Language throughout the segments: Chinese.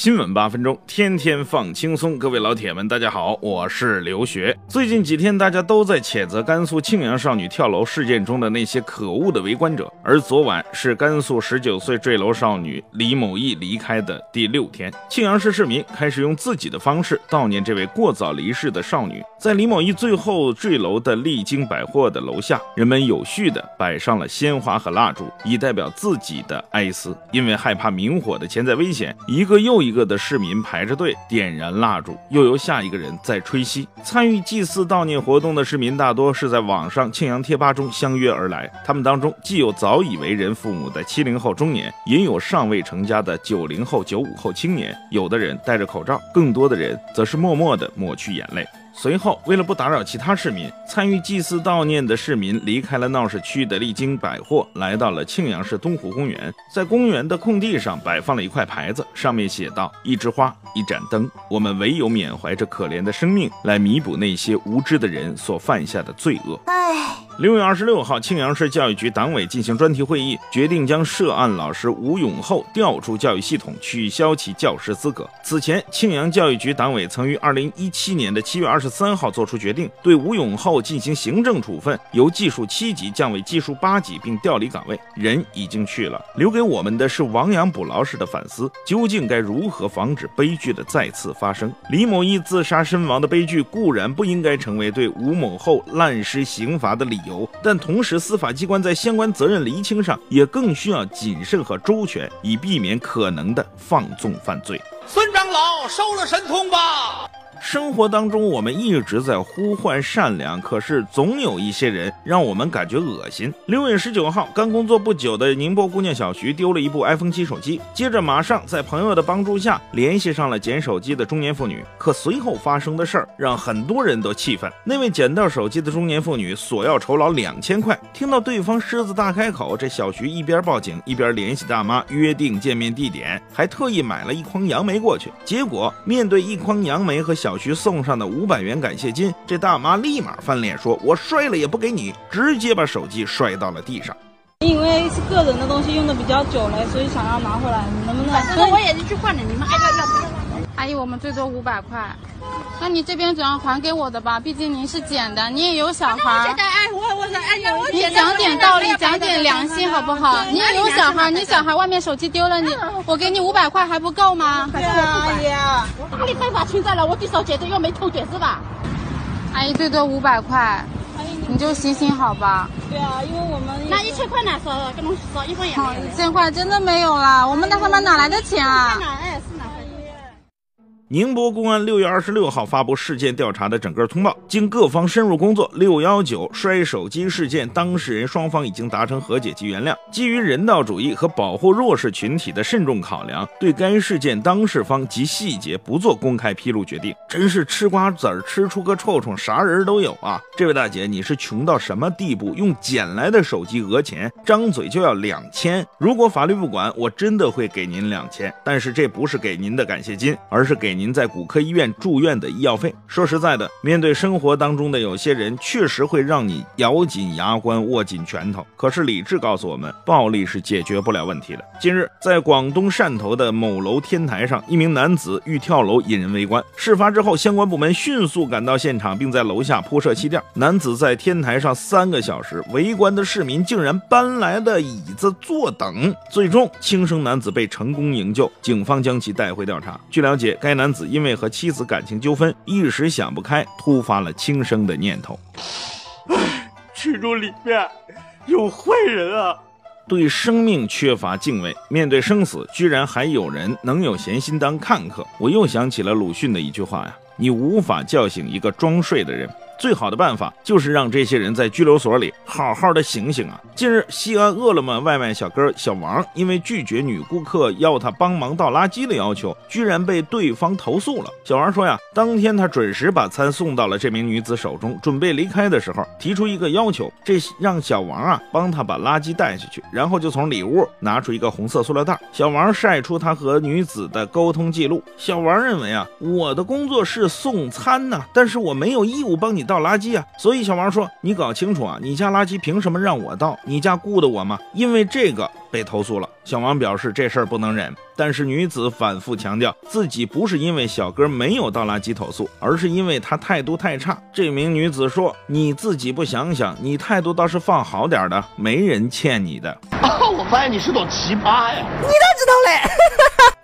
新闻八分钟，天天放轻松。各位老铁们，大家好，我是刘学。最近几天，大家都在谴责甘肃庆阳少女跳楼事件中的那些可恶的围观者。而昨晚是甘肃十九岁坠楼少女李某义离开的第六天，庆阳市市民开始用自己的方式悼念这位过早离世的少女。在李某义最后坠楼的丽晶百货的楼下，人们有序地摆上了鲜花和蜡烛，以代表自己的哀思。因为害怕明火的潜在危险，一个又一。一个的市民排着队点燃蜡烛，又由下一个人在吹熄。参与祭祀悼念活动的市民大多是在网上庆阳贴吧中相约而来，他们当中既有早已为人父母的七零后中年，也有尚未成家的九零后、九五后青年。有的人戴着口罩，更多的人则是默默地抹去眼泪。随后，为了不打扰其他市民，参与祭祀悼念的市民离开了闹市区的丽晶百货，来到了庆阳市东湖公园。在公园的空地上摆放了一块牌子，上面写道：“一枝花，一盏灯，我们唯有缅怀着可怜的生命，来弥补那些无知的人所犯下的罪恶。”唉。六月二十六号，庆阳市教育局党委进行专题会议，决定将涉案老师吴永厚调出教育系统，取消其教师资格。此前，庆阳教育局党委曾于二零一七年的七月二十三号作出决定，对吴永厚进行行政处分，由技术七级降为技术八级，并调离岗位。人已经去了，留给我们的是亡羊补牢式的反思：究竟该如何防止悲剧的再次发生？李某义自杀身亡的悲剧固然不应该成为对吴某厚滥施刑罚的理由。但同时，司法机关在相关责任厘清上也更需要谨慎和周全，以避免可能的放纵犯罪。孙长老收了神通吧。生活当中，我们一直在呼唤善良，可是总有一些人让我们感觉恶心。六月十九号，刚工作不久的宁波姑娘小徐丢了一部 iPhone 七手机，接着马上在朋友的帮助下联系上了捡手机的中年妇女。可随后发生的事儿让很多人都气愤。那位捡到手机的中年妇女索要酬劳两千块，听到对方狮子大开口，这小徐一边报警一边联系大妈约定见面地点，还特意买了一筐杨梅过去。结果面对一筐杨梅和小小徐送上的五百元感谢金，这大妈立马翻脸说：“我摔了也不给你！”直接把手机摔到了地上。因为是个人的东西，用的比较久了，所以想要拿回来，你能不能？我也是去换的，你们爱要要不要？阿姨，我们最多五百块，那你这边总要还给我的吧？毕竟您是捡的，你也有小孩。哎，我我哎呀，我你讲点道理，讲点良心好不好？你也有小孩，你小孩外面手机丢了，你我给你五百块还不够吗？对啊，阿姨，你非法侵占了我的手捡的，又没偷捡是吧？阿姨，最多五百块，你就行行好吧？对啊，因为我们那一千块呢？说跟侬说一分也没有。一千块真的没有了，我们那他妈哪来的钱啊？宁波公安六月二十六号发布事件调查的整个通报，经各方深入工作，六幺九摔手机事件当事人双方已经达成和解及原谅。基于人道主义和保护弱势群体的慎重考量，对该事件当事方及细节不做公开披露决定。真是吃瓜子儿吃出个臭虫，啥人都有啊！这位大姐，你是穷到什么地步？用捡来的手机讹钱，张嘴就要两千。如果法律不管，我真的会给您两千。但是这不是给您的感谢金，而是给。您在骨科医院住院的医药费。说实在的，面对生活当中的有些人，确实会让你咬紧牙关、握紧拳头。可是理智告诉我们，暴力是解决不了问题的。近日，在广东汕头的某楼天台上，一名男子欲跳楼，引人围观。事发之后，相关部门迅速赶到现场，并在楼下铺设气垫。男子在天台上三个小时，围观的市民竟然搬来了椅子坐等。最终，轻生男子被成功营救，警方将其带回调查。据了解，该男。子因为和妻子感情纠纷，一时想不开，突发了轻生的念头。唉，剧中里面有坏人啊！对生命缺乏敬畏，面对生死，居然还有人能有闲心当看客。我又想起了鲁迅的一句话呀。你无法叫醒一个装睡的人。最好的办法就是让这些人在拘留所里好好的醒醒啊！近日，西安饿了么外卖小哥小王因为拒绝女顾客要他帮忙倒垃圾的要求，居然被对方投诉了。小王说呀，当天他准时把餐送到了这名女子手中，准备离开的时候，提出一个要求，这让小王啊帮他把垃圾带下去，然后就从里屋拿出一个红色塑料袋。小王晒出他和女子的沟通记录。小王认为啊，我的工作是送餐呢，但是我没有义务帮你。倒垃圾啊！所以小王说：“你搞清楚啊，你家垃圾凭什么让我倒？你家雇的我吗？因为这个被投诉了。”小王表示这事儿不能忍，但是女子反复强调自己不是因为小哥没有倒垃圾投诉，而是因为他态度太差。这名女子说：“你自己不想想，你态度倒是放好点的，没人欠你的。”哦，我发现你是朵奇葩呀！你咋知道嘞？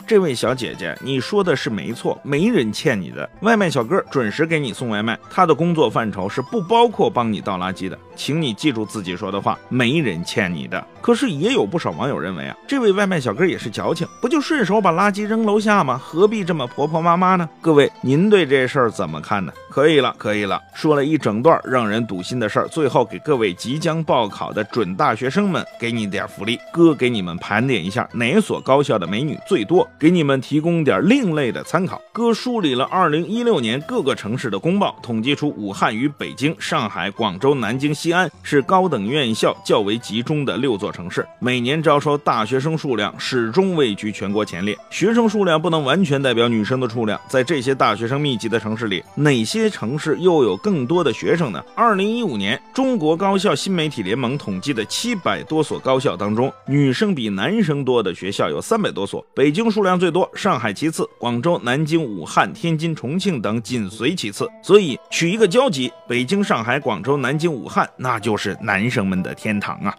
这位小姐姐，你说的是没错，没人欠你的。外卖小哥准时给你送外卖，他的工作范畴是不包括帮你倒垃圾的，请你记住自己说的话，没人欠你的。可是也有不少网友认为啊，这位外卖小哥也是矫情，不就顺手把垃圾扔楼下吗？何必这么婆婆妈妈呢？各位，您对这事儿怎么看呢？可以了，可以了，说了一整段让人堵心的事儿，最后给各位即将报考的准大学生们给你点福利，哥给你们盘点一下哪所高校的美女最多。给你们提供点另类的参考。哥梳理了二零一六年各个城市的公报，统计出武汉与北京、上海、广州、南京、西安是高等院校较为集中的六座城市，每年招收大学生数量始终位居全国前列。学生数量不能完全代表女生的数量，在这些大学生密集的城市里，哪些城市又有更多的学生呢？二零一五年，中国高校新媒体联盟统计的七百多所高校当中，女生比男生多的学校有三百多所，北京数。量最多，上海其次，广州、南京、武汉、天津、重庆等紧随其次。所以取一个交集，北京、上海、广州、南京、武汉，那就是男生们的天堂啊！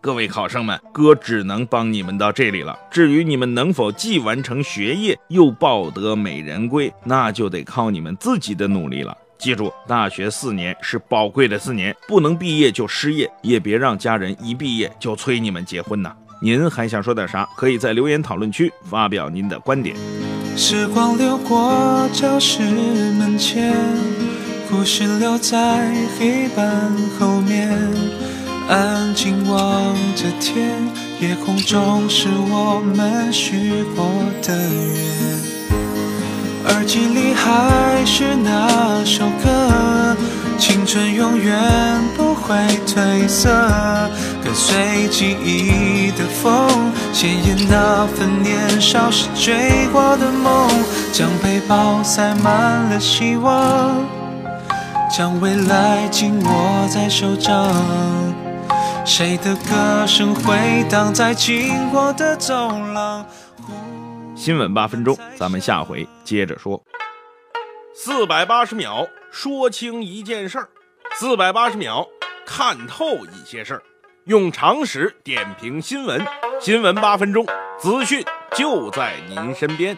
各位考生们，哥只能帮你们到这里了。至于你们能否既完成学业又抱得美人归，那就得靠你们自己的努力了。记住，大学四年是宝贵的四年，不能毕业就失业，也别让家人一毕业就催你们结婚呐。您还想说点啥？可以在留言讨论区发表您的观点。时光流过教室门前，故事留在黑板后面，安静望着天，夜空中是我们许过的愿。耳机里还是那首歌，青春永远不会褪色，随记忆的风，鲜艳那份年少时追过的梦，将背包塞满了希望，将未来紧握在手掌，谁的歌声回荡在经过的走廊。新闻八分钟，咱们下回接着说。四百八十秒说清一件事儿，四百八十秒看透一些事儿，用常识点评新闻。新闻八分钟，资讯就在您身边。